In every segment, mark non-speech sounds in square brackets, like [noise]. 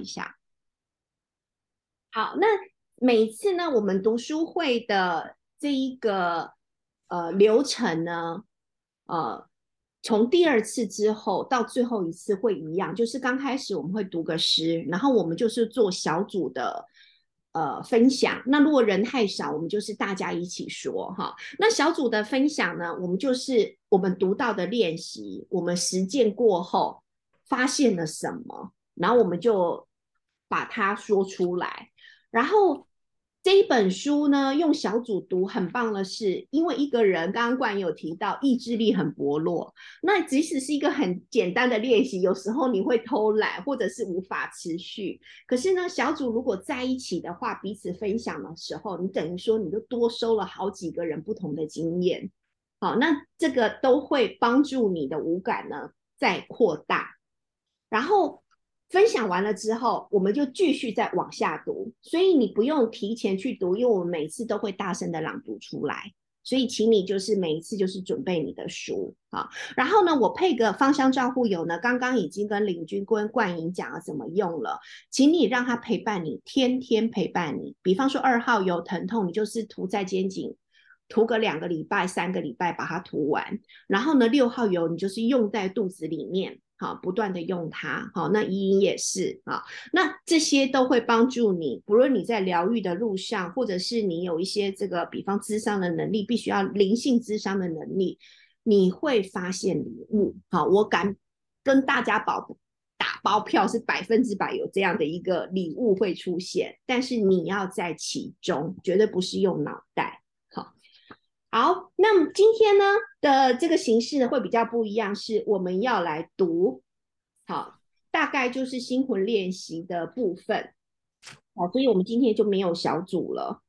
一下。好，那每次呢，我们读书会的这一个呃流程呢，呃，从第二次之后到最后一次会一样，就是刚开始我们会读个诗，然后我们就是做小组的呃分享。那如果人太少，我们就是大家一起说哈。那小组的分享呢，我们就是我们读到的练习，我们实践过后发现了什么，然后我们就把它说出来。然后这一本书呢，用小组读很棒的是，因为一个人刚刚冠有提到意志力很薄弱，那即使是一个很简单的练习，有时候你会偷懒或者是无法持续。可是呢，小组如果在一起的话，彼此分享的时候，你等于说你就多收了好几个人不同的经验。好，那这个都会帮助你的五感呢再扩大，然后。分享完了之后，我们就继续再往下读，所以你不用提前去读，因为我们每次都会大声的朗读出来，所以请你就是每一次就是准备你的书啊。然后呢，我配个芳香照护油呢，刚刚已经跟领军跟冠莹讲了怎么用了，请你让它陪伴你，天天陪伴你。比方说二号油疼痛，你就是涂在肩颈，涂个两个礼拜、三个礼拜把它涂完。然后呢，六号油你就是用在肚子里面。好，不断的用它，好，那依音也是啊，那这些都会帮助你，不论你在疗愈的路上，或者是你有一些这个，比方智商的能力，必须要灵性智商的能力，你会发现礼物。好，我敢跟大家保打包票，是百分之百有这样的一个礼物会出现，但是你要在其中，绝对不是用脑袋。好，那么今天呢的这个形式呢会比较不一样，是我们要来读，好，大概就是心魂练习的部分，好，所以我们今天就没有小组了。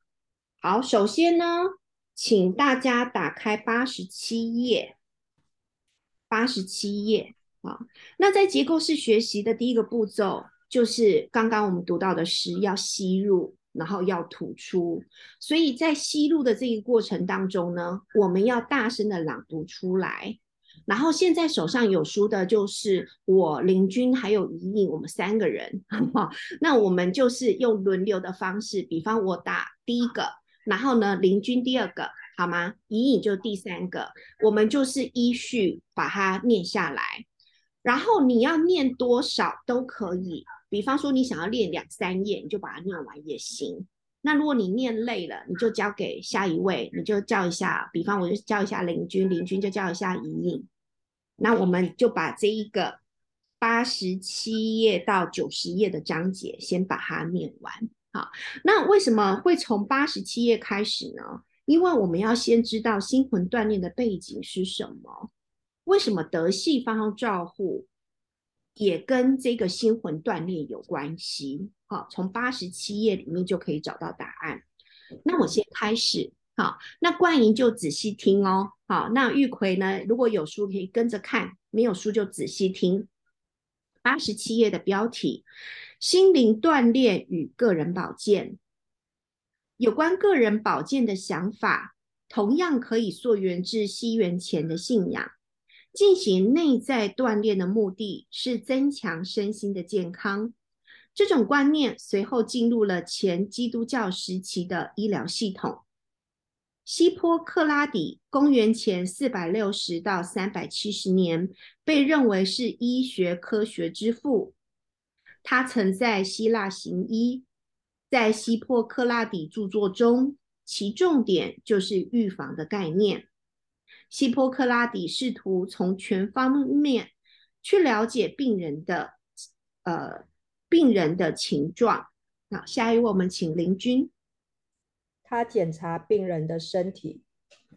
好，首先呢，请大家打开八十七页，八十七页，啊，那在结构式学习的第一个步骤就是刚刚我们读到的诗要吸入。然后要吐出，所以在吸入的这个过程当中呢，我们要大声的朗读出来。然后现在手上有书的就是我林君还有怡颖，我们三个人，[laughs] 那我们就是用轮流的方式，比方我打第一个，然后呢林君第二个，好吗？怡颖就第三个，我们就是依序把它念下来。然后你要念多少都可以。比方说，你想要练两三页，你就把它念完也行。那如果你念累了，你就交给下一位，你就叫一下。比方我就叫一下林军，林军就叫一下怡颖。那我们就把这一个八十七页到九十页的章节先把它念完。好，那为什么会从八十七页开始呢？因为我们要先知道心魂锻炼的背景是什么，为什么德系方照护。也跟这个心魂锻炼有关系，好，从八十七页里面就可以找到答案。那我先开始，好，那冠莹就仔细听哦，好，那玉葵呢，如果有书可以跟着看，没有书就仔细听。八十七页的标题：心灵锻炼与个人保健。有关个人保健的想法，同样可以溯源至西元前的信仰。进行内在锻炼的目的是增强身心的健康。这种观念随后进入了前基督教时期的医疗系统。希波克拉底（公元前四百六十到三百七十年）被认为是医学科学之父。他曾在希腊行医。在希波克拉底著作中，其重点就是预防的概念。希波克拉底试图从全方面去了解病人的呃病人的情状。好，下一位我们请林军。他检查病人的身体，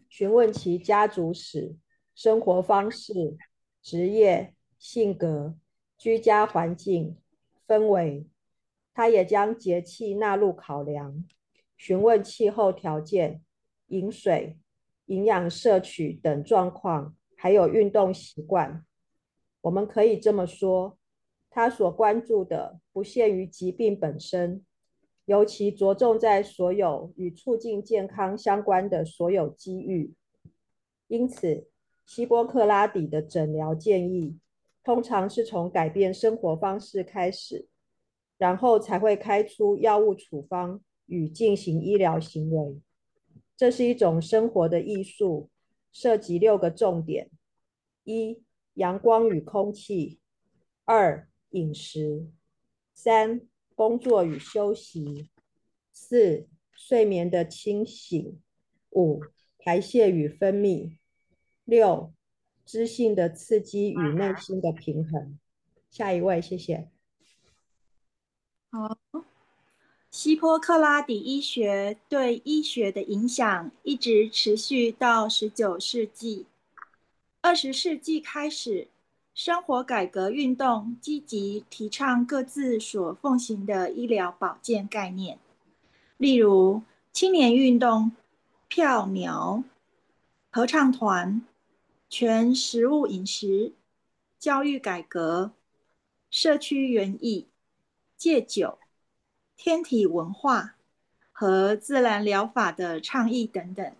询问其家族史、生活方式、职业、性格、居家环境、氛围。他也将节气纳入考量，询问气候条件、饮水。营养摄取等状况，还有运动习惯，我们可以这么说：他所关注的不限于疾病本身，尤其着重在所有与促进健康相关的所有机遇。因此，希波克拉底的诊疗建议通常是从改变生活方式开始，然后才会开出药物处方与进行医疗行为。这是一种生活的艺术，涉及六个重点：一、阳光与空气；二、饮食；三、工作与休息；四、睡眠的清醒；五、排泄与分泌；六、知性的刺激与内心的平衡。下一位，谢谢。好，希波克拉底医学对医学的影响一直持续到十九世纪。二十世纪开始，生活改革运动积极提倡各自所奉行的医疗保健概念，例如青年运动、票苗、合唱团、全食物饮食、教育改革、社区园艺。戒酒、天体文化和自然疗法的倡议等等。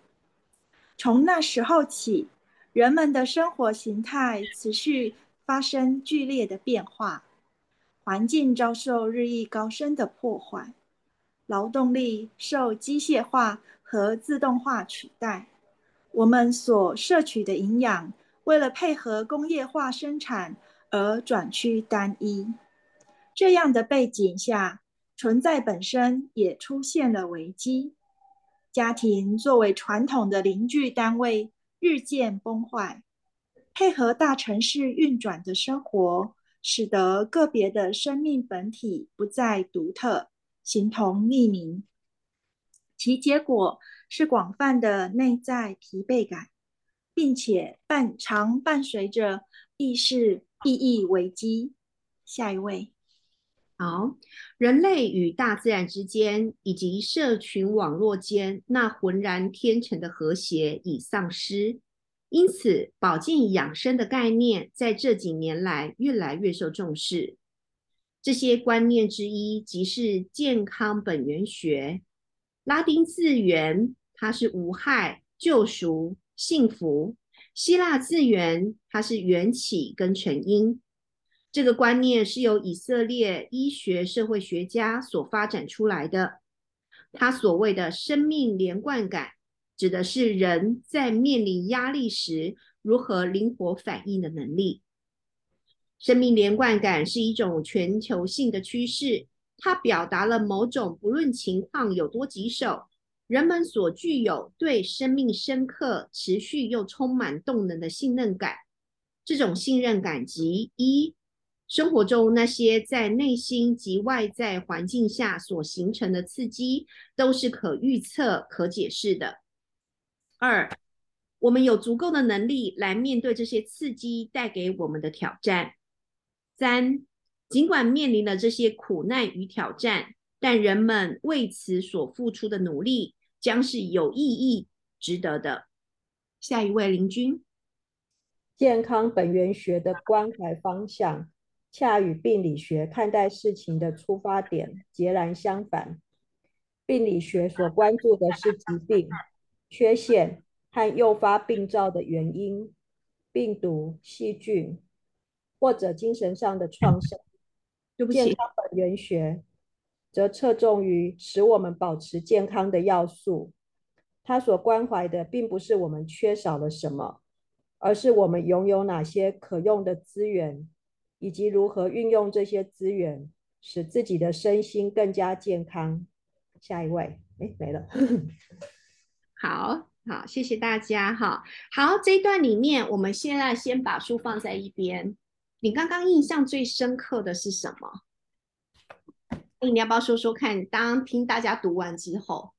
从那时候起，人们的生活形态持续发生剧烈的变化，环境遭受日益高深的破坏，劳动力受机械化和自动化取代。我们所摄取的营养，为了配合工业化生产而转趋单一。这样的背景下，存在本身也出现了危机。家庭作为传统的邻居单位日渐崩坏，配合大城市运转的生活，使得个别的生命本体不再独特，形同匿名。其结果是广泛的内在疲惫感，并且伴常伴随着意识意义危机。下一位。好，人类与大自然之间，以及社群网络间那浑然天成的和谐已丧失，因此保健养生的概念在这几年来越来越受重视。这些观念之一即是健康本源学，拉丁字源它是无害、救赎、幸福；希腊字源它是缘起跟成因。这个观念是由以色列医学社会学家所发展出来的。他所谓的生命连贯感，指的是人在面临压力时如何灵活反应的能力。生命连贯感是一种全球性的趋势，它表达了某种不论情况有多棘手，人们所具有对生命深刻、持续又充满动能的信任感。这种信任感及一。生活中那些在内心及外在环境下所形成的刺激，都是可预测、可解释的。二，我们有足够的能力来面对这些刺激带给我们的挑战。三，尽管面临了这些苦难与挑战，但人们为此所付出的努力将是有意义、值得的。下一位林君，健康本源学的关怀方向。恰与病理学看待事情的出发点截然相反。病理学所关注的是疾病、缺陷和诱发病灶的原因，病毒、细菌或者精神上的创伤。健康本源学则侧重于使我们保持健康的要素。他所关怀的并不是我们缺少了什么，而是我们拥有哪些可用的资源。以及如何运用这些资源，使自己的身心更加健康。下一位，哎，没了。[laughs] 好好，谢谢大家。哈，好，这一段里面，我们现在先把书放在一边。你刚刚印象最深刻的是什么？你要不要说说看？当听大家读完之后，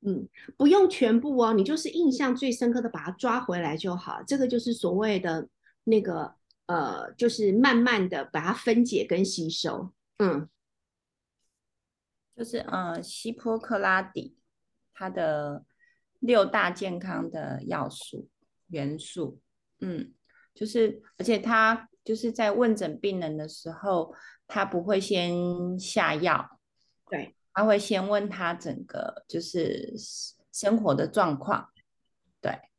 嗯，不用全部哦，你就是印象最深刻的，把它抓回来就好。这个就是所谓的那个。呃，就是慢慢的把它分解跟吸收，嗯，就是呃，希波克拉底他的六大健康的要素元素，嗯，就是而且他就是在问诊病人的时候，他不会先下药，对，他会先问他整个就是生活的状况，对。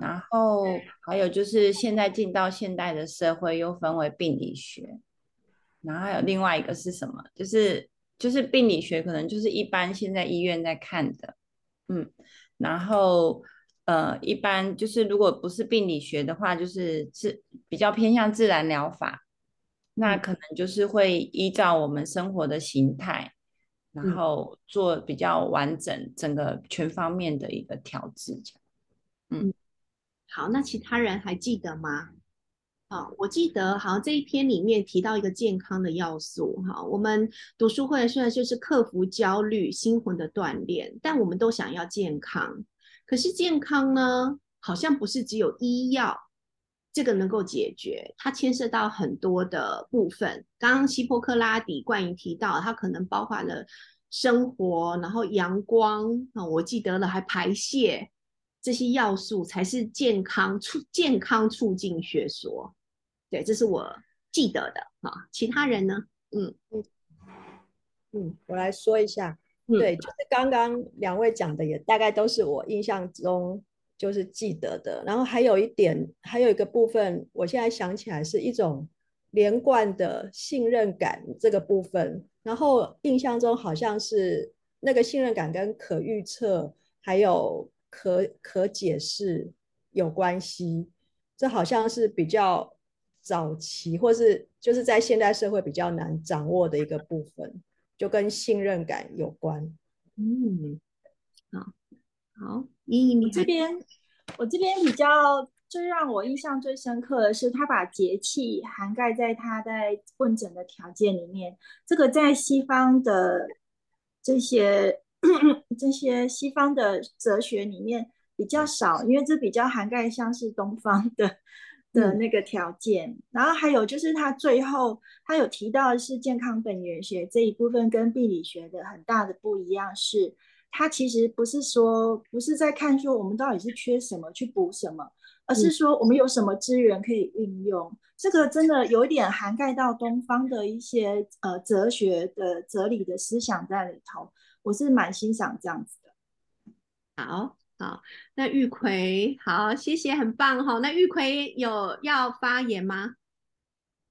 然。后还有就是，现在进到现代的社会，又分为病理学，然后还有另外一个是什么？就是就是病理学，可能就是一般现在医院在看的，嗯，然后呃，一般就是如果不是病理学的话，就是自比较偏向自然疗法，那可能就是会依照我们生活的形态，然后做比较完整、整个全方面的一个调治。嗯，好，那其他人还记得吗？好，我记得好像这一篇里面提到一个健康的要素。哈，我们读书会虽然就是克服焦虑、心魂的锻炼，但我们都想要健康。可是健康呢，好像不是只有医药这个能够解决，它牵涉到很多的部分。刚刚希波克拉底冠莹提到，它可能包含了生活，然后阳光啊，我记得了，还排泄。这些要素才是健康促健康促进学说，对，这是我记得的啊。其他人呢？嗯嗯嗯，我来说一下，对，就是刚刚两位讲的也大概都是我印象中就是记得的。然后还有一点，还有一个部分，我现在想起来是一种连贯的信任感这个部分。然后印象中好像是那个信任感跟可预测还有。可可解释有关系，这好像是比较早期，或是就是在现代社会比较难掌握的一个部分，就跟信任感有关。嗯，好，好，依依，你这边，我这边比较最让我印象最深刻的是，他把节气涵盖在他在问诊的条件里面，这个在西方的这些。[clears throat] 这些西方的哲学里面比较少，因为这比较涵盖像是东方的 [laughs] 的那个条件。然后还有就是他最后他有提到的是健康本源学这一部分跟病理学的很大的不一样，是他其实不是说不是在看说我们到底是缺什么去补什么，而是说我们有什么资源可以运用。这个真的有一点涵盖到东方的一些呃哲学的哲理的思想在里头。我是蛮欣赏这样子的。好好，那玉葵好，谢谢，很棒哈。那玉葵有要发言吗？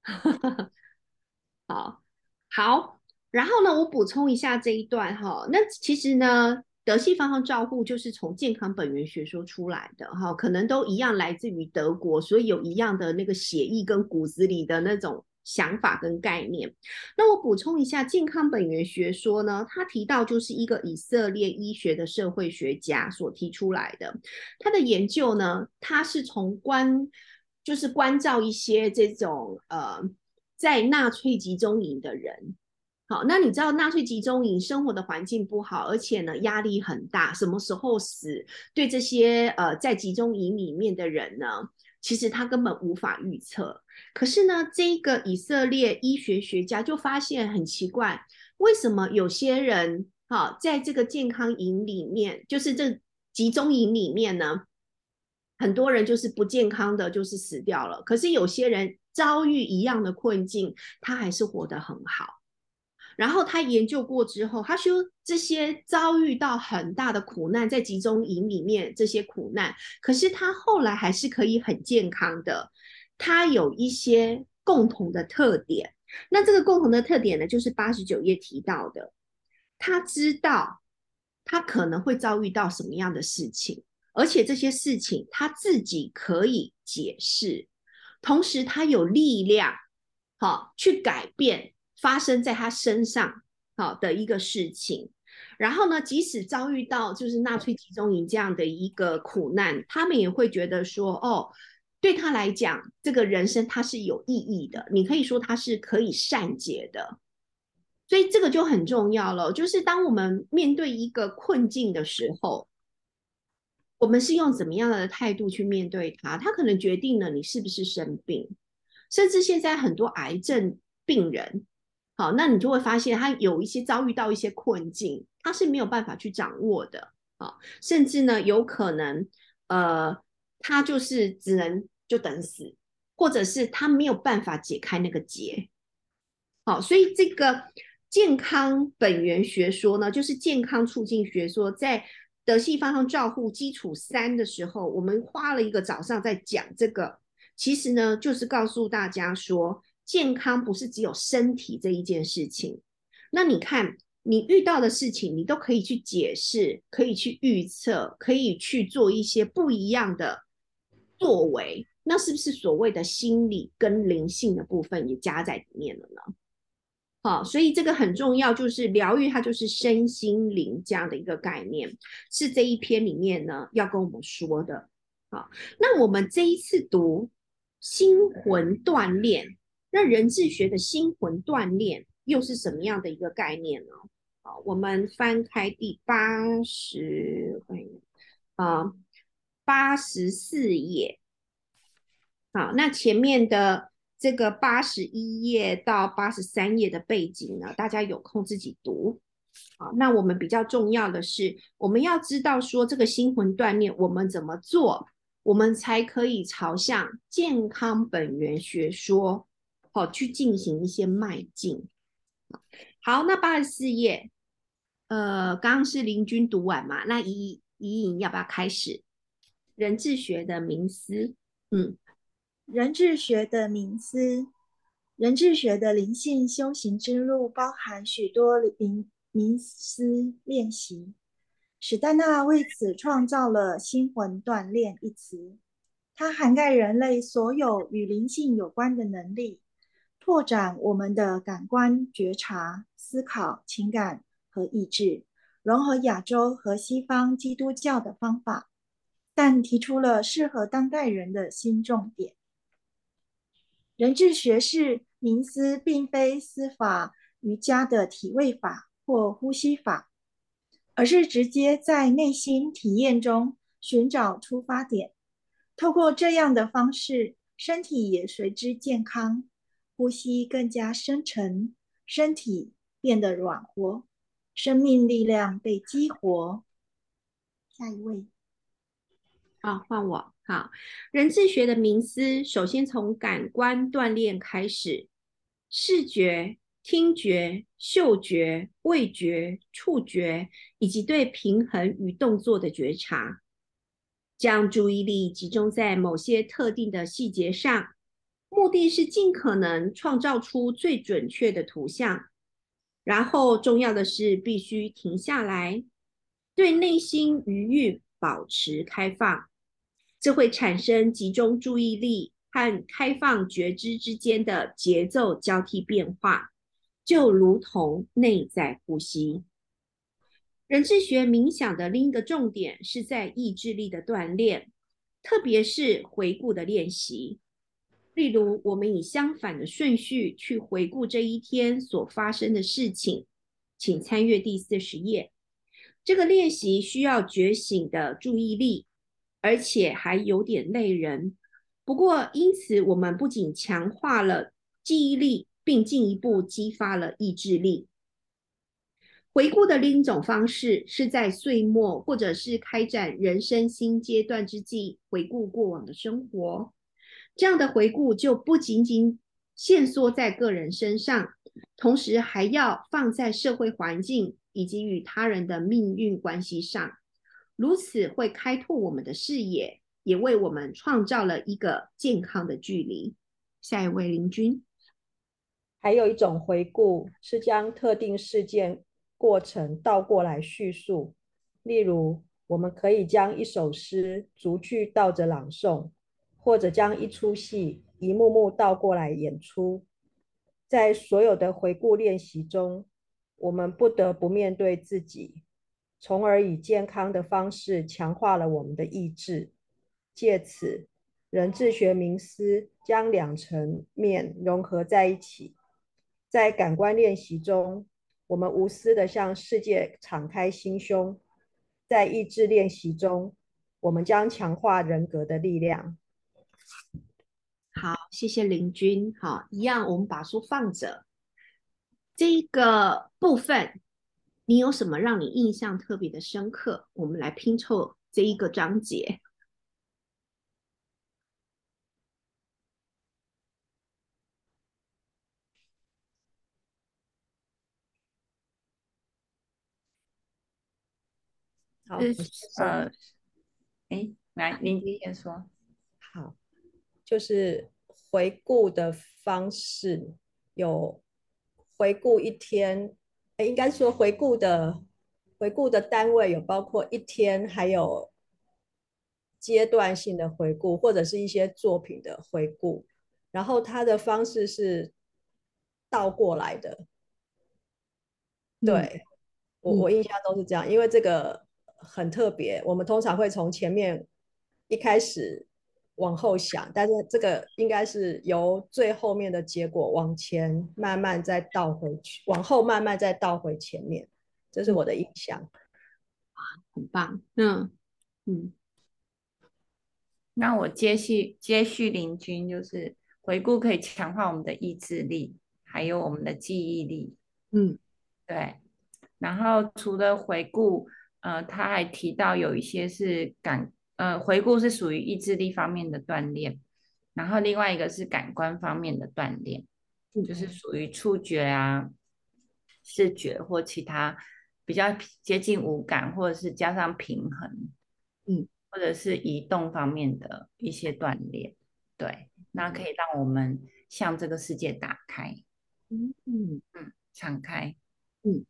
[laughs] 好好，然后呢，我补充一下这一段哈。那其实呢，德系方向照护就是从健康本源学说出来的哈，可能都一样来自于德国，所以有一样的那个血意跟骨子里的那种。想法跟概念，那我补充一下，健康本源学说呢，他提到就是一个以色列医学的社会学家所提出来的。他的研究呢，他是从关就是关照一些这种呃在纳粹集中营的人。好，那你知道纳粹集中营生活的环境不好，而且呢压力很大，什么时候死，对这些呃在集中营里面的人呢？其实他根本无法预测，可是呢，这个以色列医学学家就发现很奇怪，为什么有些人哈在这个健康营里面，就是这集中营里面呢，很多人就是不健康的，就是死掉了，可是有些人遭遇一样的困境，他还是活得很好。然后他研究过之后，他说这些遭遇到很大的苦难，在集中营里面这些苦难，可是他后来还是可以很健康的。他有一些共同的特点，那这个共同的特点呢，就是八十九页提到的，他知道他可能会遭遇到什么样的事情，而且这些事情他自己可以解释，同时他有力量，好去改变。发生在他身上好的一个事情，然后呢，即使遭遇到就是纳粹集中营这样的一个苦难，他们也会觉得说，哦，对他来讲，这个人生他是有意义的，你可以说他是可以善解的，所以这个就很重要了。就是当我们面对一个困境的时候，我们是用怎么样的态度去面对它？它可能决定了你是不是生病，甚至现在很多癌症病人。好，那你就会发现他有一些遭遇到一些困境，他是没有办法去掌握的啊，甚至呢，有可能呃，他就是只能就等死，或者是他没有办法解开那个结。好，所以这个健康本源学说呢，就是健康促进学说，在德系方向照护基础三的时候，我们花了一个早上在讲这个，其实呢，就是告诉大家说。健康不是只有身体这一件事情。那你看，你遇到的事情，你都可以去解释，可以去预测，可以去做一些不一样的作为。那是不是所谓的心理跟灵性的部分也加在里面了呢？好，所以这个很重要，就是疗愈它就是身心灵这样的一个概念，是这一篇里面呢要跟我们说的。好，那我们这一次读心魂锻炼，那人智学的心魂锻炼又是什么样的一个概念呢？好，我们翻开第八十，啊，八十四页。好，那前面的这个八十一页到八十三页的背景呢，大家有空自己读。好，那我们比较重要的是，我们要知道说这个心魂锻炼，我们怎么做，我们才可以朝向健康本源学说，好去进行一些迈进。好，那八十四页，呃，刚刚是林君读完嘛？那怡怡颖要不要开始？人智学的冥思，嗯。人智学的冥思，人智学的灵性修行之路包含许多灵冥思练习。史丹纳为此创造了“心魂锻炼”一词，它涵盖人类所有与灵性有关的能力，拓展我们的感官觉察、思考、情感和意志，融合亚洲和西方基督教的方法，但提出了适合当代人的新重点。人智学是冥思，并非司法瑜伽的体位法或呼吸法，而是直接在内心体验中寻找出发点。透过这样的方式，身体也随之健康，呼吸更加深沉，身体变得软和，生命力量被激活。下一位，好，换我。好，人智学的冥思，首先从感官锻炼开始，视觉、听觉、嗅觉、味觉、触觉，以及对平衡与动作的觉察，将注意力集中在某些特定的细节上，目的是尽可能创造出最准确的图像。然后，重要的是必须停下来，对内心余韵保持开放。这会产生集中注意力和开放觉知之间的节奏交替变化，就如同内在呼吸。人智学冥想的另一个重点是在意志力的锻炼，特别是回顾的练习。例如，我们以相反的顺序去回顾这一天所发生的事情，请参阅第四十页。这个练习需要觉醒的注意力。而且还有点累人，不过因此我们不仅强化了记忆力，并进一步激发了意志力。回顾的另一种方式是在岁末或者是开展人生新阶段之际，回顾过往的生活。这样的回顾就不仅仅限缩在个人身上，同时还要放在社会环境以及与他人的命运关系上。如此会开拓我们的视野，也为我们创造了一个健康的距离。下一位林君，还有一种回顾是将特定事件过程倒过来叙述，例如，我们可以将一首诗逐句倒着朗诵，或者将一出戏一幕幕倒过来演出。在所有的回顾练习中，我们不得不面对自己。从而以健康的方式强化了我们的意志，借此人智学名师将两层面融合在一起。在感官练习中，我们无私的向世界敞开心胸；在意志练习中，我们将强化人格的力量。好，谢谢林君。好，一样，我们把书放着，这个部分。你有什么让你印象特别的深刻？我们来拼凑这一个章节。好，呃，哎，来，林君先说。好，就是回顾的方式，有回顾一天，哎，应该说回顾的回顾的单位有包括一天，还有阶段性的回顾，或者是一些作品的回顾。然后它的方式是倒过来的，对我我印象都是这样，因为这个很特别，我们通常会从前面一开始。往后想，但是这个应该是由最后面的结果往前慢慢再倒回去，往后慢慢再倒回前面，这是我的印象。啊，很棒，嗯嗯。那我接续接续林君，就是回顾可以强化我们的意志力，还有我们的记忆力。嗯，对。然后除了回顾，呃，他还提到有一些是感。呃，回顾是属于意志力方面的锻炼，然后另外一个是感官方面的锻炼，就是属于触觉啊、视觉或其他比较接近五感，或者是加上平衡，嗯，或者是移动方面的一些锻炼，对，那可以让我们向这个世界打开，嗯嗯。嗯，敞开，嗯，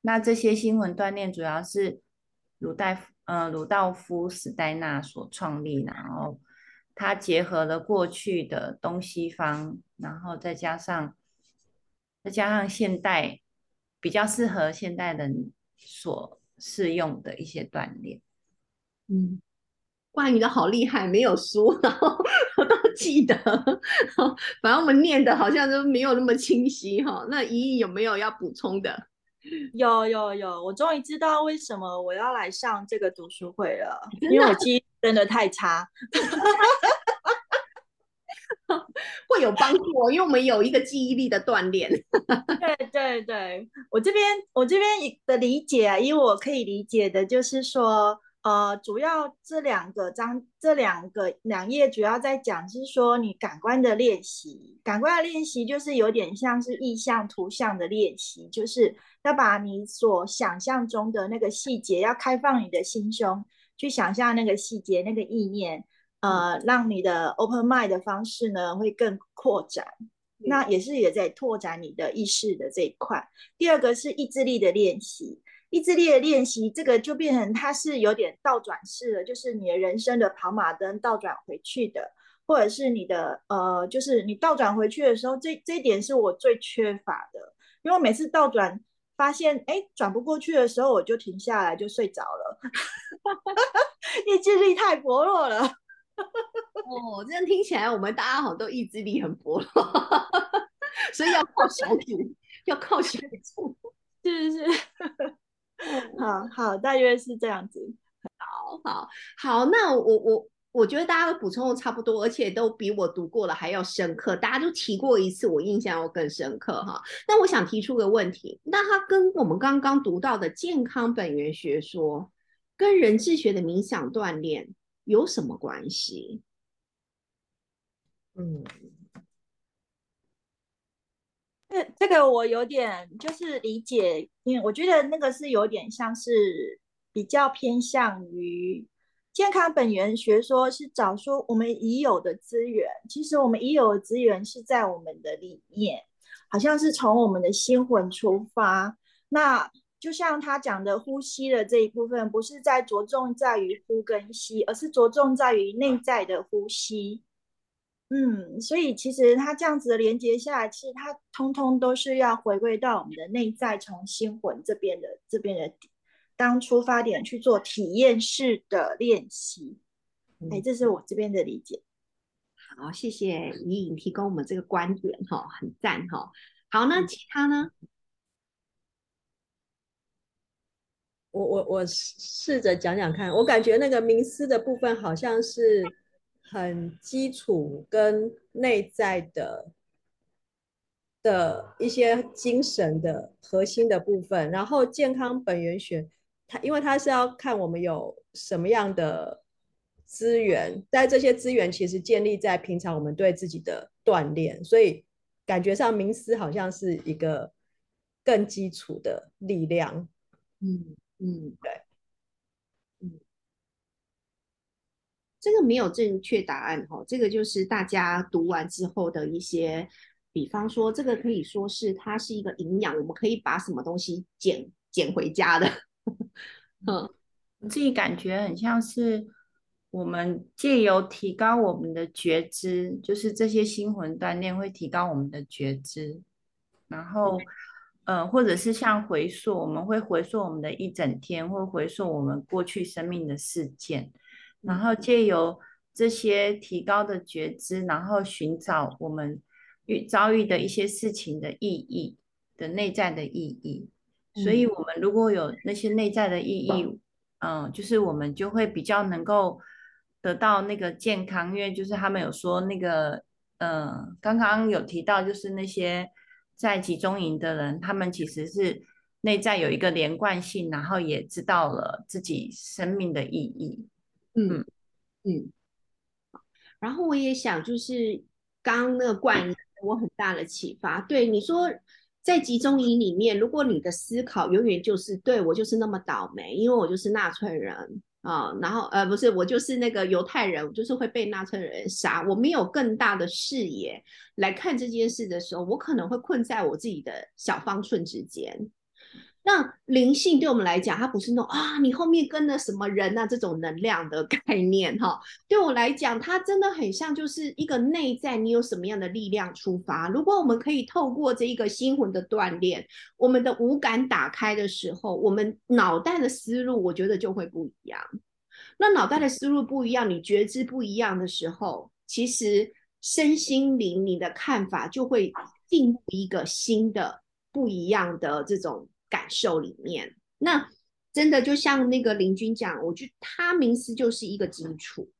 那这些新闻锻炼主要是鲁代夫。呃，鲁道夫·史黛纳所创立，然后他结合了过去的东西方，然后再加上再加上现代比较适合现代人所适用的一些锻炼。嗯，关于的好厉害，没有输，然后我都记得，[laughs] 反正我们念的好像都没有那么清晰哈。那怡怡有没有要补充的？有有有，我终于知道为什么我要来上这个读书会了，因为我记忆真的太差，[laughs] 会有帮助哦，因为我们有一个记忆力的锻炼。[laughs] 对对对，我这边我这边的理解啊，因为我可以理解的就是说。呃，主要这两个章，这两个两页主要在讲是说你感官的练习，感官的练习就是有点像是意象图像的练习，就是要把你所想象中的那个细节，要开放你的心胸去想象那个细节、那个意念，呃，让你的 open mind 的方式呢会更扩展，那也是也在拓展你的意识的这一块。第二个是意志力的练习。意志力的练习，这个就变成它是有点倒转式的，就是你的人生的跑马灯倒转回去的，或者是你的呃，就是你倒转回去的时候，这这一点是我最缺乏的，因为每次倒转发现哎转不过去的时候，我就停下来就睡着了，[laughs] 意志力太薄弱了。哦，这样听起来我们大家好像都意志力很薄弱，[laughs] 所以要靠小组，要靠小组，是是是。好好，大约是这样子。好好好，那我我我觉得大家的补充都差不多，而且都比我读过了还要深刻。大家都提过一次，我印象要更深刻哈。那我想提出个问题，那它跟我们刚刚读到的健康本源学说，跟人智学的冥想锻炼有什么关系？嗯。这这个我有点就是理解，因为我觉得那个是有点像是比较偏向于健康本源学说，是找说我们已有的资源。其实我们已有的资源是在我们的里面，好像是从我们的心魂出发。那就像他讲的呼吸的这一部分，不是在着重在于呼跟吸，而是着重在于内在的呼吸。嗯，所以其实它这样子的连接下来，其实它通通都是要回归到我们的内在，从心魂这边的这边的当出发点去做体验式的练习。哎，这是我这边的理解。好，谢谢怡颖提供我们这个观点，哈，很赞，哈。好，那其他呢？我我我试着讲讲看，我感觉那个冥思的部分好像是。很基础跟内在的的一些精神的核心的部分，然后健康本源学，它因为它是要看我们有什么样的资源，在这些资源其实建立在平常我们对自己的锻炼，所以感觉上冥思好像是一个更基础的力量。嗯嗯，对。这个没有正确答案哈，这个就是大家读完之后的一些，比方说这个可以说是它是一个营养，我们可以把什么东西捡捡回家的。[laughs] 嗯，我自己感觉很像是我们借由提高我们的觉知，就是这些心魂锻炼会提高我们的觉知，然后。嗯，或者是像回溯，我们会回溯我们的一整天，或回溯我们过去生命的事件，然后借由这些提高的觉知，然后寻找我们遇遭遇的一些事情的意义的内在的意义。所以，我们如果有那些内在的意义，嗯，就是我们就会比较能够得到那个健康，因为就是他们有说那个，嗯，刚刚有提到就是那些。在集中营的人，他们其实是内在有一个连贯性，然后也知道了自己生命的意义。嗯嗯。然后我也想，就是刚刚那个冠给我很大的启发。对你说，在集中营里面，如果你的思考永远就是对我就是那么倒霉，因为我就是纳粹人。啊，然后呃，不是我就是那个犹太人，我就是会被纳粹人杀。我没有更大的视野来看这件事的时候，我可能会困在我自己的小方寸之间。那灵性对我们来讲，它不是那种啊，你后面跟了什么人啊这种能量的概念哈。对我来讲，它真的很像就是一个内在，你有什么样的力量出发。如果我们可以透过这一个心魂的锻炼，我们的五感打开的时候，我们脑袋的思路，我觉得就会不一样。那脑袋的思路不一样，你觉知不一样的时候，其实身心灵你的看法就会进入一个新的不一样的这种。感受里面，那真的就像那个林军讲，我觉得他名词就是一个基础，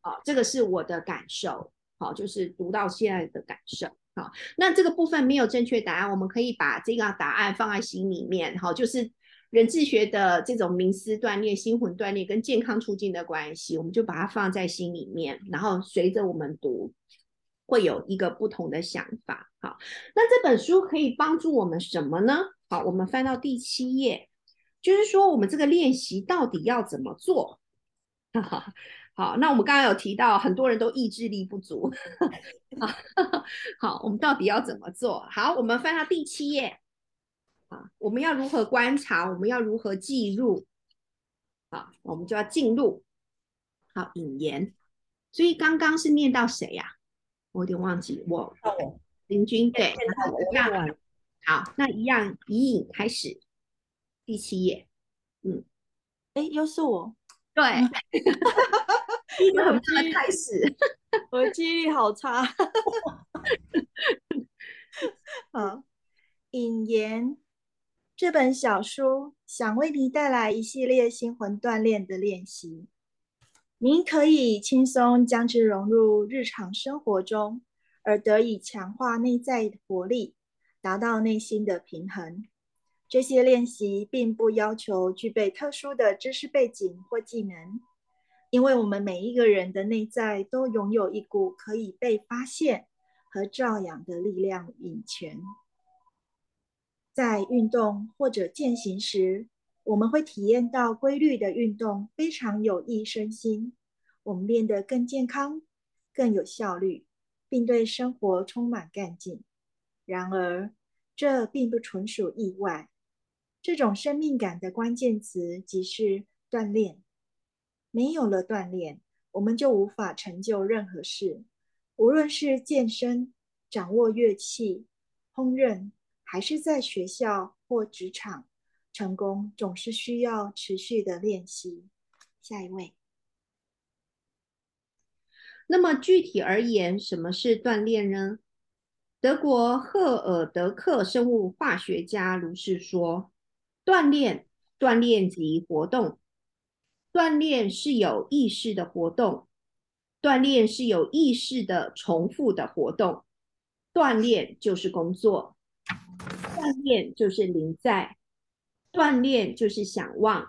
好，这个是我的感受，好，就是读到现在的感受，好，那这个部分没有正确答案，我们可以把这个答案放在心里面，好，就是人智学的这种冥思锻炼、心魂锻炼跟健康促进的关系，我们就把它放在心里面，然后随着我们读。会有一个不同的想法。好，那这本书可以帮助我们什么呢？好，我们翻到第七页，就是说我们这个练习到底要怎么做？[laughs] 好，那我们刚刚有提到，很多人都意志力不足。好，我们到底要怎么做？好，我们翻到第七页。啊，我们要如何观察？我们要如何记录？啊，我们就要进入。好，引言。所以刚刚是念到谁呀？我有点忘记，我林君对，一样好，那一样以引开始，第七页，嗯，哎，又是我，对，[laughs] 一个很棒的开始，我的记忆力好差，[laughs] 好，引言，这本小书想为你带来一系列心魂锻炼的练习。您可以轻松将之融入日常生活中，而得以强化内在的活力，达到内心的平衡。这些练习并不要求具备特殊的知识背景或技能，因为我们每一个人的内在都拥有一股可以被发现和照养的力量引泉。在运动或者践行时，我们会体验到规律的运动非常有益身心，我们变得更健康、更有效率，并对生活充满干劲。然而，这并不纯属意外。这种生命感的关键词即是锻炼。没有了锻炼，我们就无法成就任何事，无论是健身、掌握乐器、烹饪，还是在学校或职场。成功总是需要持续的练习。下一位。那么具体而言，什么是锻炼呢？德国赫尔德克生物化学家如是说：锻炼，锻炼及活动。锻炼是有意识的活动，锻炼是有意识的重复的活动。锻炼就是工作，锻炼就是临在。锻炼就是想忘，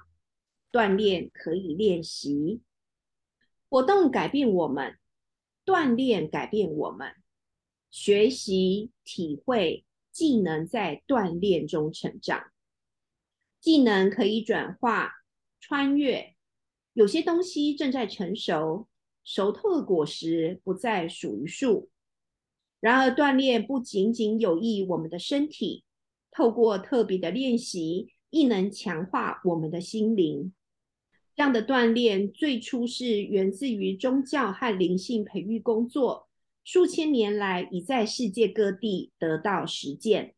锻炼可以练习，活动改变我们，锻炼改变我们，学习体会技能在锻炼中成长，技能可以转化、穿越，有些东西正在成熟，熟透的果实不再属于树。然而，锻炼不仅仅有益我们的身体，透过特别的练习，亦能强化我们的心灵。这样的锻炼最初是源自于宗教和灵性培育工作，数千年来已在世界各地得到实践。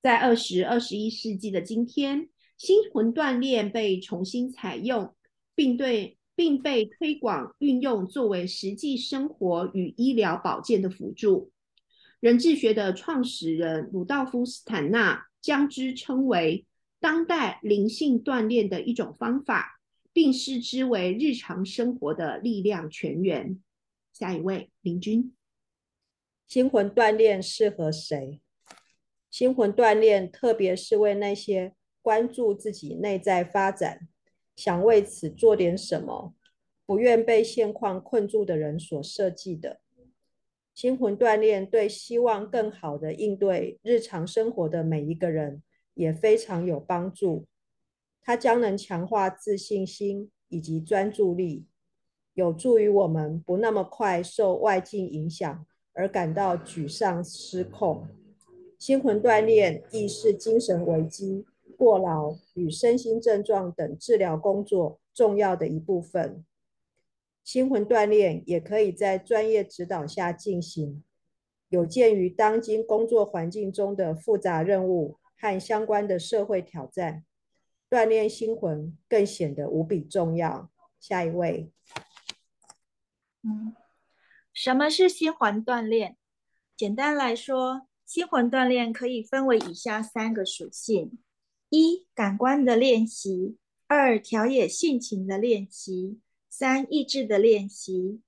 在二十二十一世纪的今天，心魂锻炼被重新采用。并对，并被推广运用作为实际生活与医疗保健的辅助。人智学的创始人鲁道夫·斯坦纳将之称为当代灵性锻炼的一种方法，并视之为日常生活的力量泉源。下一位，林君。心魂锻炼适合谁？心魂锻炼特别是为那些关注自己内在发展。想为此做点什么，不愿被现况困住的人所设计的心魂锻炼，对希望更好的应对日常生活的每一个人也非常有帮助。它将能强化自信心以及专注力，有助于我们不那么快受外境影响而感到沮丧失控。心魂锻炼亦是精神危机。过劳与身心症状等治疗工作重要的一部分。心魂锻炼也可以在专业指导下进行。有鉴于当今工作环境中的复杂任务和相关的社会挑战，锻炼心魂更显得无比重要。下一位。嗯，什么是心魂锻炼？简单来说，心魂锻炼可以分为以下三个属性。一、感官的练习；二、调冶性情的练习；三、意志的练习。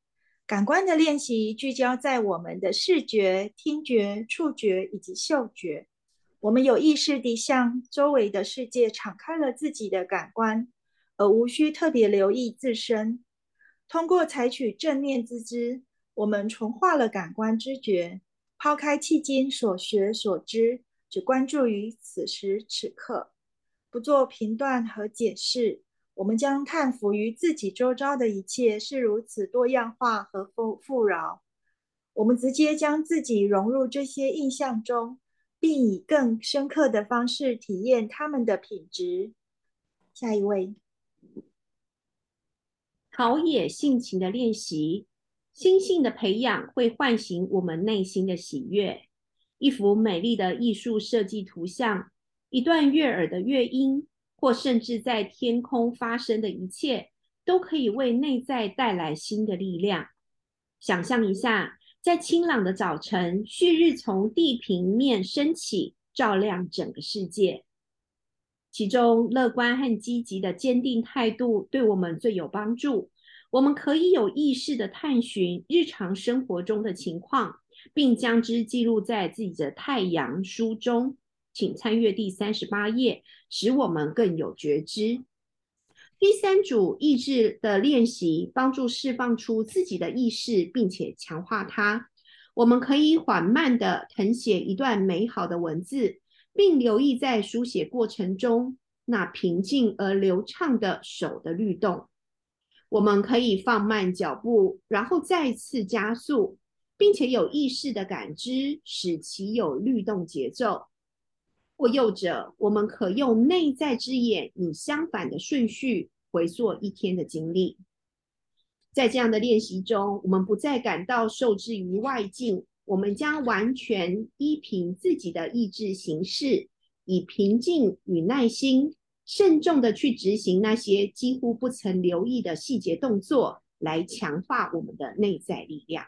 感官的练习聚焦在我们的视觉、听觉、触觉以及嗅觉。我们有意识地向周围的世界敞开了自己的感官，而无需特别留意自身。通过采取正念自知，我们重化了感官知觉，抛开迄今所学所知。只关注于此时此刻，不做评断和解释。我们将叹服于自己周遭的一切是如此多样化和富富饶。我们直接将自己融入这些印象中，并以更深刻的方式体验他们的品质。下一位，陶冶性情的练习，心性的培养会唤醒我们内心的喜悦。一幅美丽的艺术设计图像，一段悦耳的乐音，或甚至在天空发生的一切，都可以为内在带来新的力量。想象一下，在清朗的早晨，旭日从地平面升起，照亮整个世界。其中，乐观和积极的坚定态度对我们最有帮助。我们可以有意识的探寻日常生活中的情况。并将之记录在自己的太阳书中，请参阅第三十八页，使我们更有觉知。第三组意志的练习，帮助释放出自己的意识，并且强化它。我们可以缓慢的誊写一段美好的文字，并留意在书写过程中那平静而流畅的手的律动。我们可以放慢脚步，然后再次加速。并且有意识的感知，使其有律动节奏。或右者，我们可用内在之眼，以相反的顺序回溯一天的经历。在这样的练习中，我们不再感到受制于外境，我们将完全依凭自己的意志行事，以平静与耐心，慎重的去执行那些几乎不曾留意的细节动作，来强化我们的内在力量。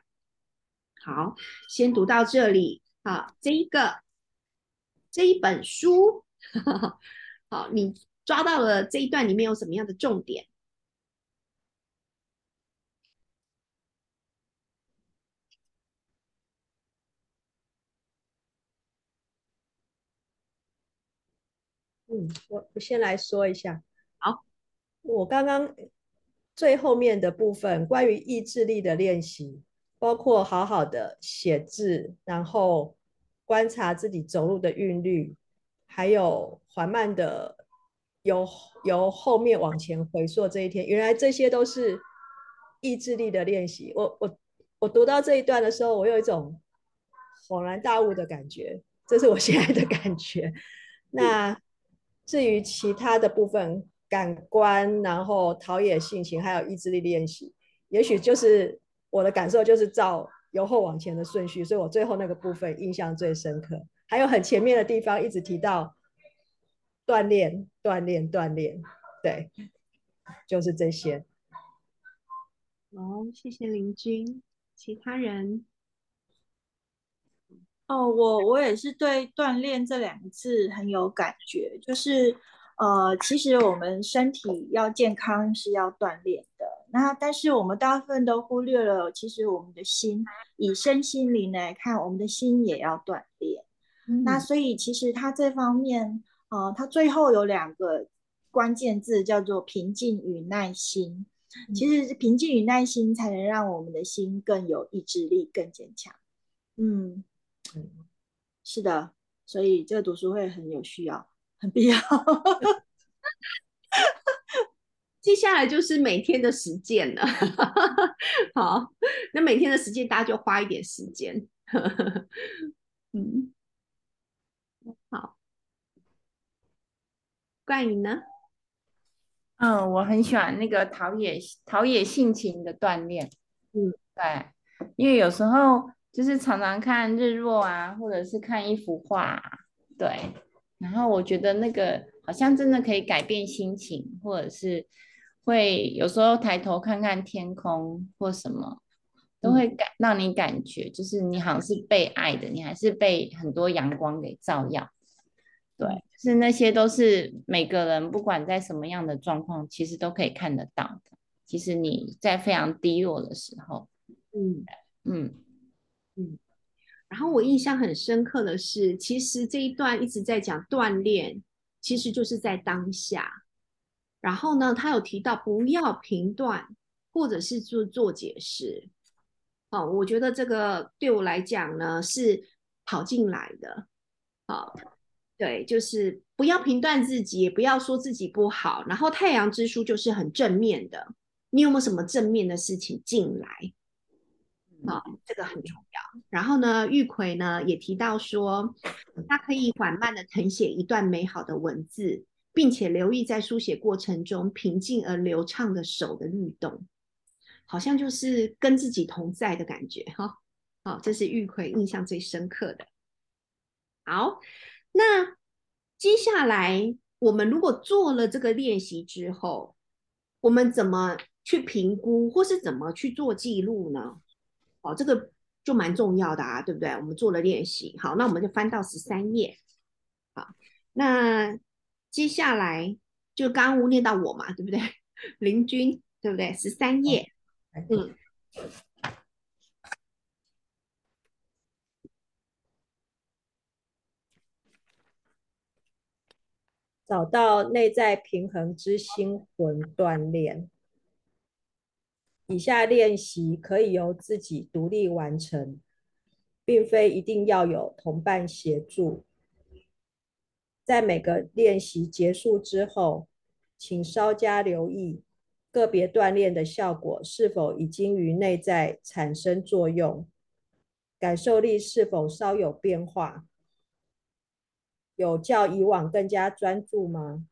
好，先读到这里。好，这一个这一本书，好，你抓到了这一段里面有什么样的重点？嗯，我我先来说一下。好，我刚刚最后面的部分关于意志力的练习。包括好好的写字，然后观察自己走路的韵律，还有缓慢的由由后面往前回溯这一天，原来这些都是意志力的练习。我我我读到这一段的时候，我有一种恍然大悟的感觉，这是我现在的感觉。那至于其他的部分，感官，然后陶冶性情，还有意志力练习，也许就是我的感受，就是照由后往前的顺序，所以我最后那个部分印象最深刻。还有很前面的地方一直提到锻炼、锻炼、锻炼，对，就是这些。哦，谢谢林君，其他人。哦，我我也是对“锻炼”这两个字很有感觉，就是呃，其实我们身体要健康是要锻炼的，那但是我们大部分都忽略了，其实我们的心，以身心灵来看，我们的心也要锻炼。那所以其实他这方面，呃，他最后有两个关键字叫做平静与耐心。其实平静与耐心才能让我们的心更有意志力、更坚强。嗯。嗯，是的，所以这个读书会很有需要，很必要。[laughs] 接下来就是每天的实践了。[laughs] 好，那每天的实践，大家就花一点时间。嗯，好。怪你呢？嗯，我很喜欢那个陶冶陶冶性情的锻炼。嗯，对，因为有时候。就是常常看日落啊，或者是看一幅画，对。然后我觉得那个好像真的可以改变心情，或者是会有时候抬头看看天空或什么，都会感让你感觉就是你好像是被爱的，你还是被很多阳光给照耀。对，是那些都是每个人不管在什么样的状况，其实都可以看得到的。其实你在非常低落的时候，嗯嗯。嗯，然后我印象很深刻的是，其实这一段一直在讲锻炼，其实就是在当下。然后呢，他有提到不要评断，或者是做做解释。哦，我觉得这个对我来讲呢是跑进来的。好，对，就是不要评断自己，也不要说自己不好。然后太阳之书就是很正面的，你有没有什么正面的事情进来？啊，这个很重要。然后呢，玉葵呢也提到说，他可以缓慢的誊写一段美好的文字，并且留意在书写过程中平静而流畅的手的律动，好像就是跟自己同在的感觉哈。好，这是玉奎印象最深刻的。好，那接下来我们如果做了这个练习之后，我们怎么去评估，或是怎么去做记录呢？哦，这个就蛮重要的啊，对不对？我们做了练习，好，那我们就翻到十三页。好，那接下来就刚刚念到我嘛，对不对？[laughs] 林君，对不对？十三页，嗯，找到内在平衡之心魂锻炼。以下练习可以由自己独立完成，并非一定要有同伴协助。在每个练习结束之后，请稍加留意个别锻炼的效果是否已经于内在产生作用，感受力是否稍有变化，有较以往更加专注吗？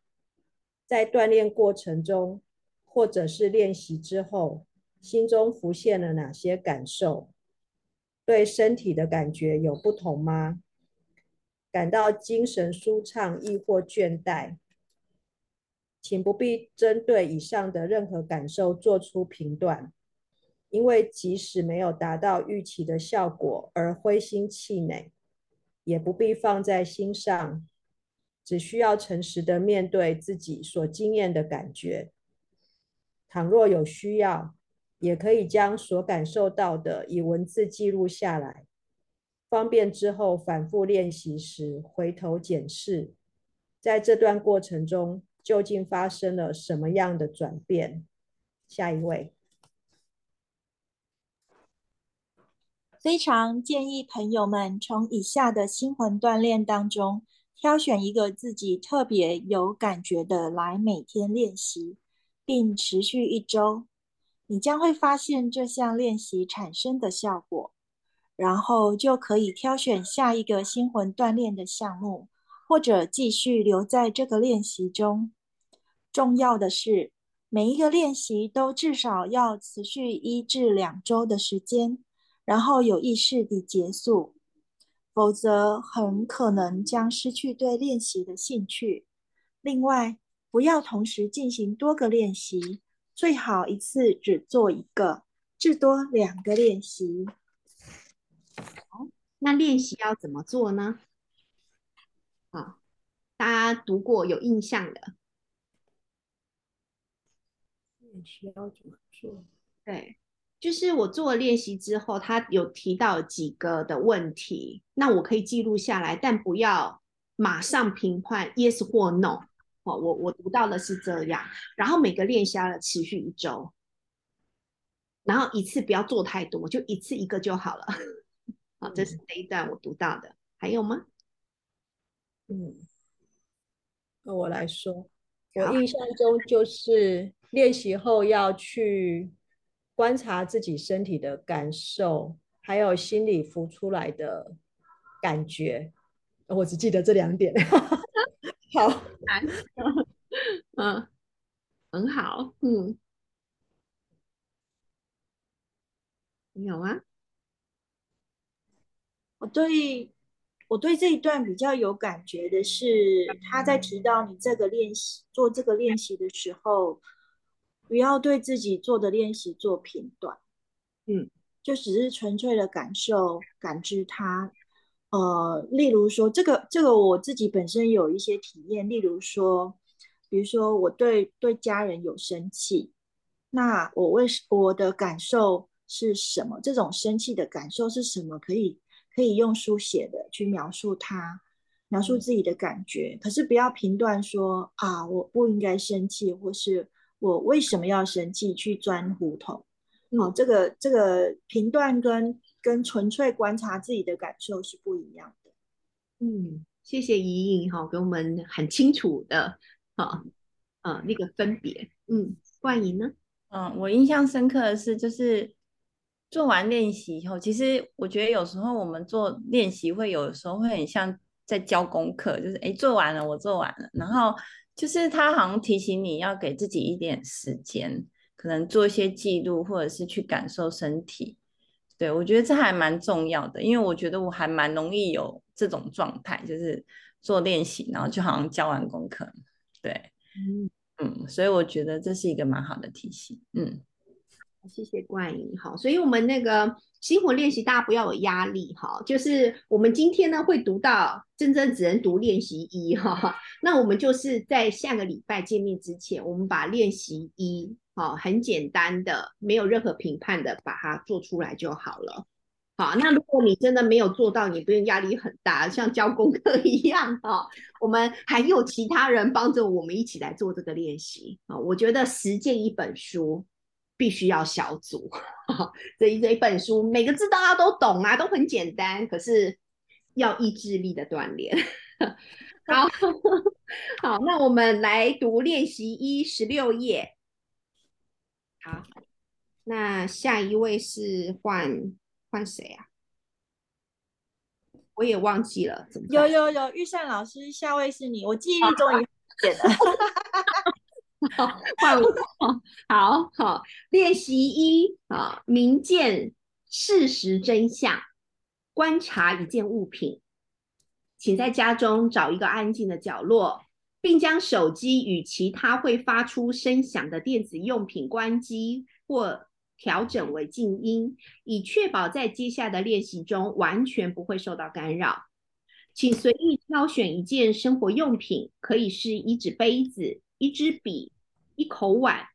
在锻炼过程中，或者是练习之后。心中浮现了哪些感受？对身体的感觉有不同吗？感到精神舒畅亦或倦怠？请不必针对以上的任何感受做出评断，因为即使没有达到预期的效果而灰心气馁，也不必放在心上，只需要诚实的面对自己所经验的感觉。倘若有需要，也可以将所感受到的以文字记录下来，方便之后反复练习时回头检视，在这段过程中究竟发生了什么样的转变。下一位，非常建议朋友们从以下的心魂锻炼当中挑选一个自己特别有感觉的来每天练习，并持续一周。你将会发现这项练习产生的效果，然后就可以挑选下一个心魂锻炼的项目，或者继续留在这个练习中。重要的是，每一个练习都至少要持续一至两周的时间，然后有意识地结束。否则，很可能将失去对练习的兴趣。另外，不要同时进行多个练习，最好一次只做一个，至多两个练习。好，那练习要怎么做呢？好，大家读过有印象的？练习要怎么做？对。就是我做了练习之后，他有提到几个的问题，那我可以记录下来，但不要马上评判 yes 或 no。哦，我我读到的是这样，然后每个练习要持续一周，然后一次不要做太多，就一次一个就好了。好，这是这一段我读到的，还有吗？嗯，那我来说，我印象中就是练习后要去。观察自己身体的感受，还有心里浮出来的感觉，我只记得这两点。[laughs] 好，[laughs] 嗯，很好，嗯，有啊。我对我对这一段比较有感觉的是，他在提到你这个练习做这个练习的时候。不要对自己做的练习做评断，嗯，就只是纯粹的感受、感知它。呃，例如说，这个这个我自己本身有一些体验，例如说，比如说我对对家人有生气，那我为我的感受是什么？这种生气的感受是什么？可以可以用书写的去描述它，描述自己的感觉。可是不要评断说啊，我不应该生气，或是。我为什么要生气？去钻胡同？哦，这个这个评断跟跟纯粹观察自己的感受是不一样的。嗯，谢谢怡颖哈，给我们很清楚的哈，嗯，那个分别。嗯，冠莹呢？嗯，我印象深刻的是，就是做完练习以后，其实我觉得有时候我们做练习会有时候会很像在教功课，就是哎，做完了，我做完了，然后。就是他好像提醒你要给自己一点时间，可能做一些记录，或者是去感受身体。对我觉得这还蛮重要的，因为我觉得我还蛮容易有这种状态，就是做练习，然后就好像交完功课。对，嗯嗯，所以我觉得这是一个蛮好的提醒。嗯，谢谢冠莹。好，所以我们那个。心火练习，大家不要有压力哈。就是我们今天呢会读到真正只能读练习一哈。[laughs] 那我们就是在下个礼拜见面之前，我们把练习一哈很简单的，没有任何评判的把它做出来就好了。好，那如果你真的没有做到，你不用压力很大，像交功课一样哈。我们还有其他人帮着我们一起来做这个练习啊。我觉得实践一本书。必须要小组，这一这一本书每个字大家都懂啊，都很简单，可是要意志力的锻炼。[laughs] 好 [laughs] 好，那我们来读练习一十六页。好，那下一位是换换谁啊？我也忘记了，有有有，玉善老师，下位是你，我记忆力终于变了。[laughs] 好，换我。好好练习一啊，明见事实真相，观察一件物品，请在家中找一个安静的角落，并将手机与其他会发出声响的电子用品关机或调整为静音，以确保在接下的练习中完全不会受到干扰。请随意挑选一件生活用品，可以是一纸杯子。一支笔、一口碗、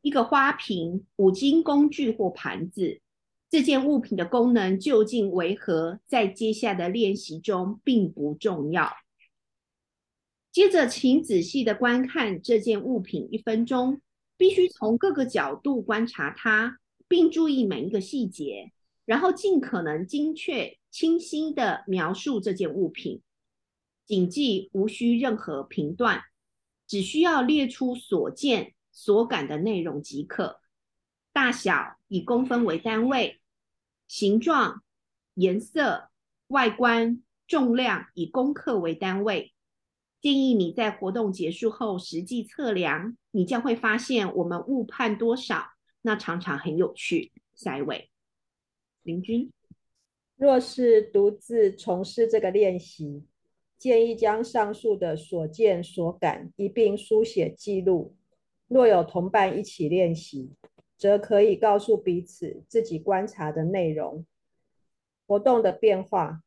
一个花瓶、五金工具或盘子，这件物品的功能究竟为何，在接下来的练习中并不重要。接着，请仔细的观看这件物品一分钟，必须从各个角度观察它，并注意每一个细节，然后尽可能精确、清晰的描述这件物品。谨记无需任何评断，只需要列出所见所感的内容即可。大小以公分为单位，形状、颜色、外观、重量以公克为单位。建议你在活动结束后实际测量，你将会发现我们误判多少，那常常很有趣。下一位，林君。若是独自从事这个练习，建议将上述的所见所感一并书写记录。若有同伴一起练习，则可以告诉彼此自己观察的内容、活动的变化。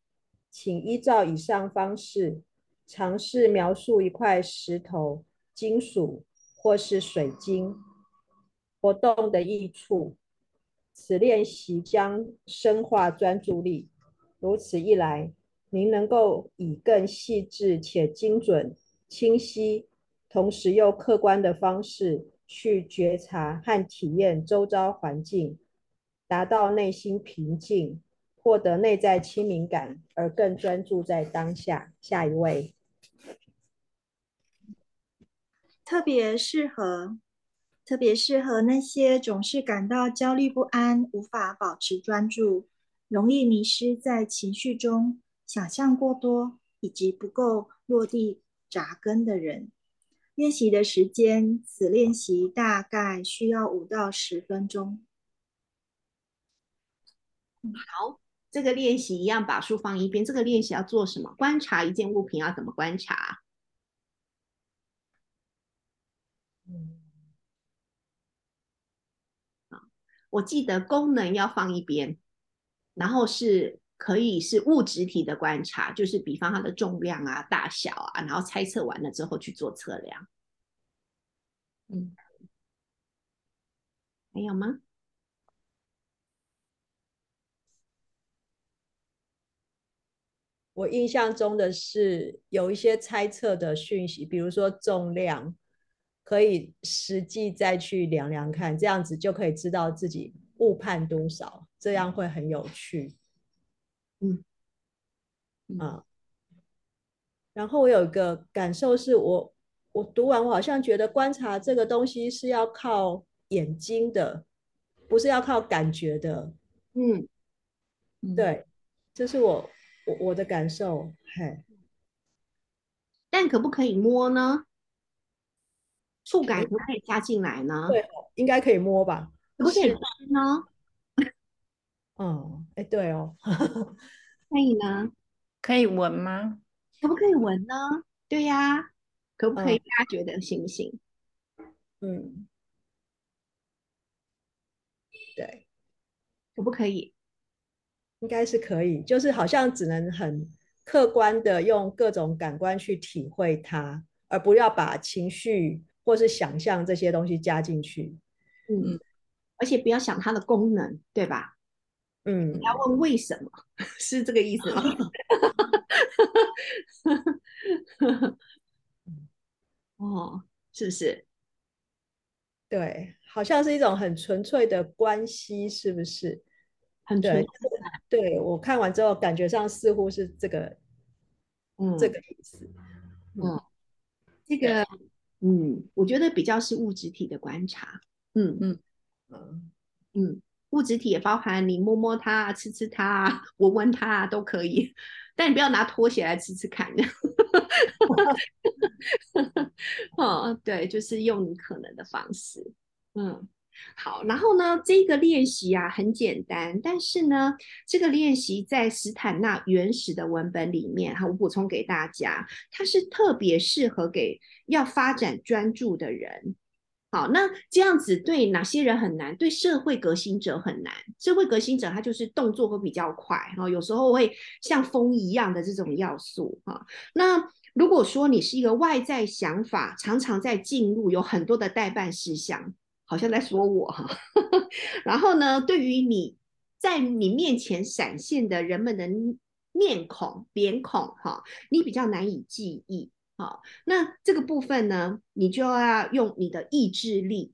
请依照以上方式。尝试描述一块石头、金属或是水晶活动的益处。此练习将深化专注力。如此一来，您能够以更细致且精准、清晰，同时又客观的方式去觉察和体验周遭环境，达到内心平静，获得内在清明感，而更专注在当下。下一位。特别适合，特别适合那些总是感到焦虑不安、无法保持专注、容易迷失在情绪中、想象过多以及不够落地扎根的人。练习的时间，此练习大概需要五到十分钟。好，这个练习一样，把书放一边。这个练习要做什么？观察一件物品要怎么观察？我记得功能要放一边，然后是可以是物质体的观察，就是比方它的重量啊、大小啊，然后猜测完了之后去做测量。嗯，还有吗？我印象中的是有一些猜测的讯息，比如说重量。可以实际再去量量看，这样子就可以知道自己误判多少，这样会很有趣。嗯，啊，然后我有一个感受是，我我读完，我好像觉得观察这个东西是要靠眼睛的，不是要靠感觉的。嗯，对，这是我我我的感受。嘿，但可不可以摸呢？触感可不可以加进来呢？对，应该可以摸吧？可不可以吃呢？嗯，哎，对哦，[laughs] 可以呢？可以闻吗？可不可以闻呢？对呀，可不可以？大家觉得行不行？嗯，对，可不可以？应该是可以，就是好像只能很客观的用各种感官去体会它，而不要把情绪。或是想象这些东西加进去，嗯，而且不要想它的功能，对吧？嗯，你要问为什么，[laughs] 是这个意思吗？[laughs] 哦，是不是？对，好像是一种很纯粹的关系，是不是？很纯粹。对我看完之后，感觉上似乎是这个，嗯，这个意思。嗯，这个。嗯，我觉得比较是物质体的观察。嗯嗯嗯嗯，物质体也包含你摸摸它、吃吃它、闻闻它都可以，但你不要拿拖鞋来吃吃看。[laughs] 哦，对，就是用你可能的方式。嗯。好，然后呢，这个练习啊很简单，但是呢，这个练习在斯坦纳原始的文本里面，哈，我补充给大家，它是特别适合给要发展专注的人。好，那这样子对哪些人很难？对社会革新者很难。社会革新者他就是动作会比较快，哈，有时候会像风一样的这种要素，哈。那如果说你是一个外在想法常常在进入，有很多的代办事项。好像在说我哈，[laughs] 然后呢，对于你在你面前闪现的人们的面孔、脸孔哈，你比较难以记忆好，那这个部分呢，你就要用你的意志力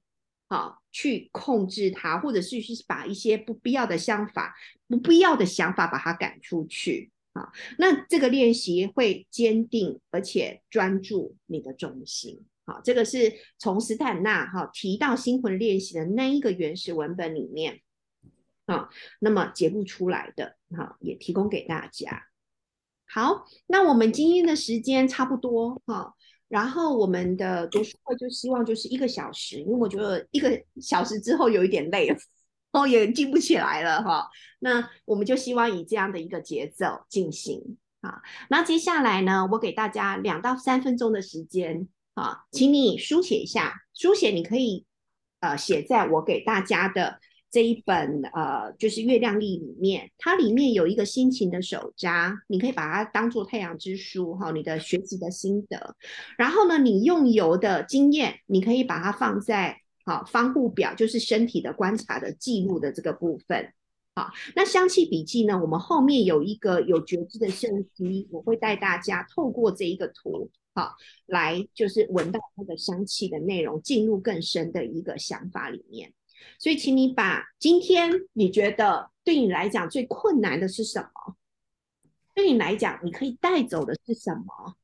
好去控制它，或者是去把一些不必要的想法、不必要的想法把它赶出去好，那这个练习会坚定而且专注你的中心。好，这个是从斯坦纳哈提到心魂练习的那一个原始文本里面啊，那么节录出来的哈，也提供给大家。好，那我们今天的时间差不多哈，然后我们的读书会就希望就是一个小时，因为我觉得一个小时之后有一点累了，哦，也记不起来了哈。那我们就希望以这样的一个节奏进行啊。那接下来呢，我给大家两到三分钟的时间。啊，请你书写一下，书写你可以呃写在我给大家的这一本呃就是月亮历里面，它里面有一个心情的手札，你可以把它当做太阳之书哈，你的学习的心得。然后呢，你用油的经验，你可以把它放在好方护表，就是身体的观察的记录的这个部分。好，那香气笔记呢，我们后面有一个有觉知的相机，我会带大家透过这一个图。好，来就是闻到它的香气的内容，进入更深的一个想法里面。所以，请你把今天你觉得对你来讲最困难的是什么？对你来讲，你可以带走的是什么？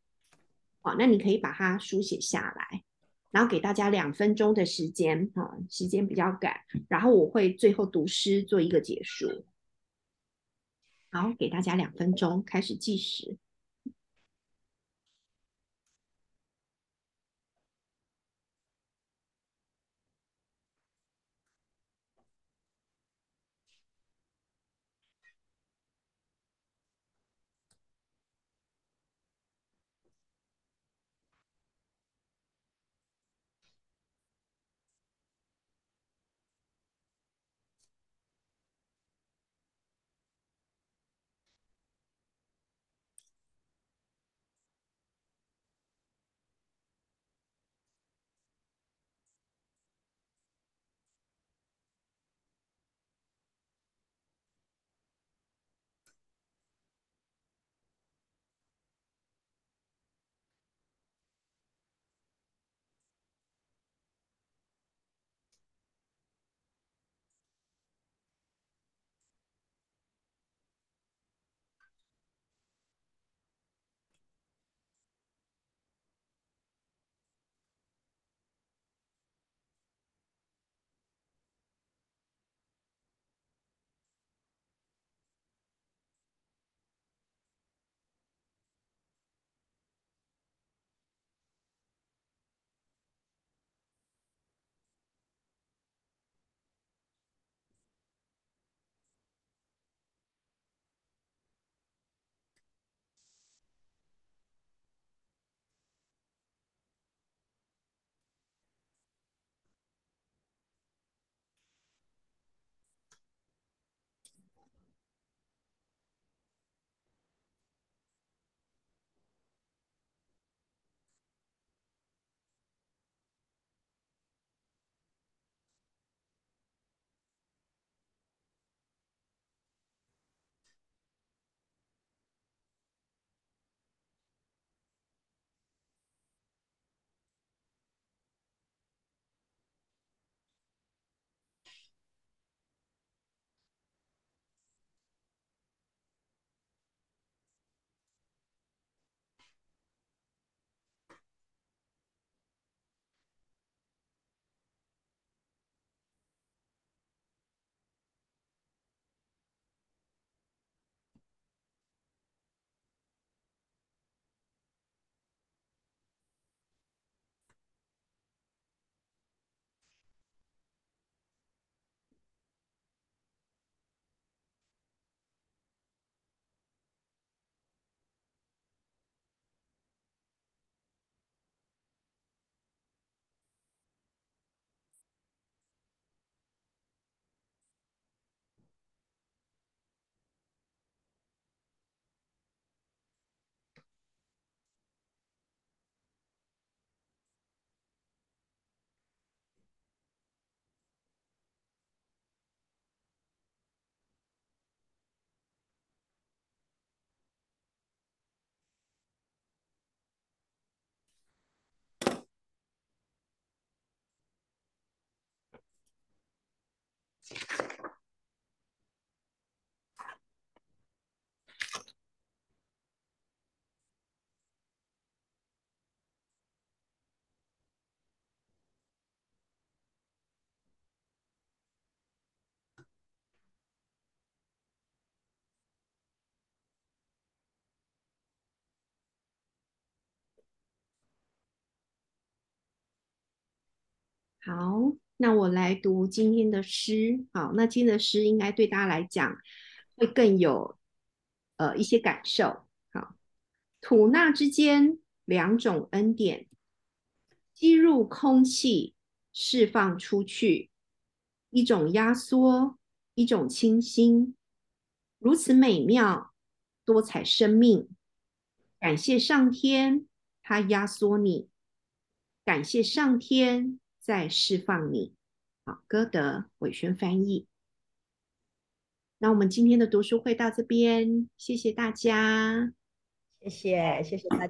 好，那你可以把它书写下来，然后给大家两分钟的时间啊，时间比较赶，然后我会最后读诗做一个结束。好，给大家两分钟，开始计时。好，那我来读今天的诗。好，那今天的诗应该对大家来讲会更有呃一些感受。好，吐纳之间两种恩典，吸入空气，释放出去，一种压缩，一种清新，如此美妙，多彩生命。感谢上天，它压缩你；感谢上天，在释放你。好，歌德伟轩翻译。那我们今天的读书会到这边，谢谢大家。谢谢，谢谢大家。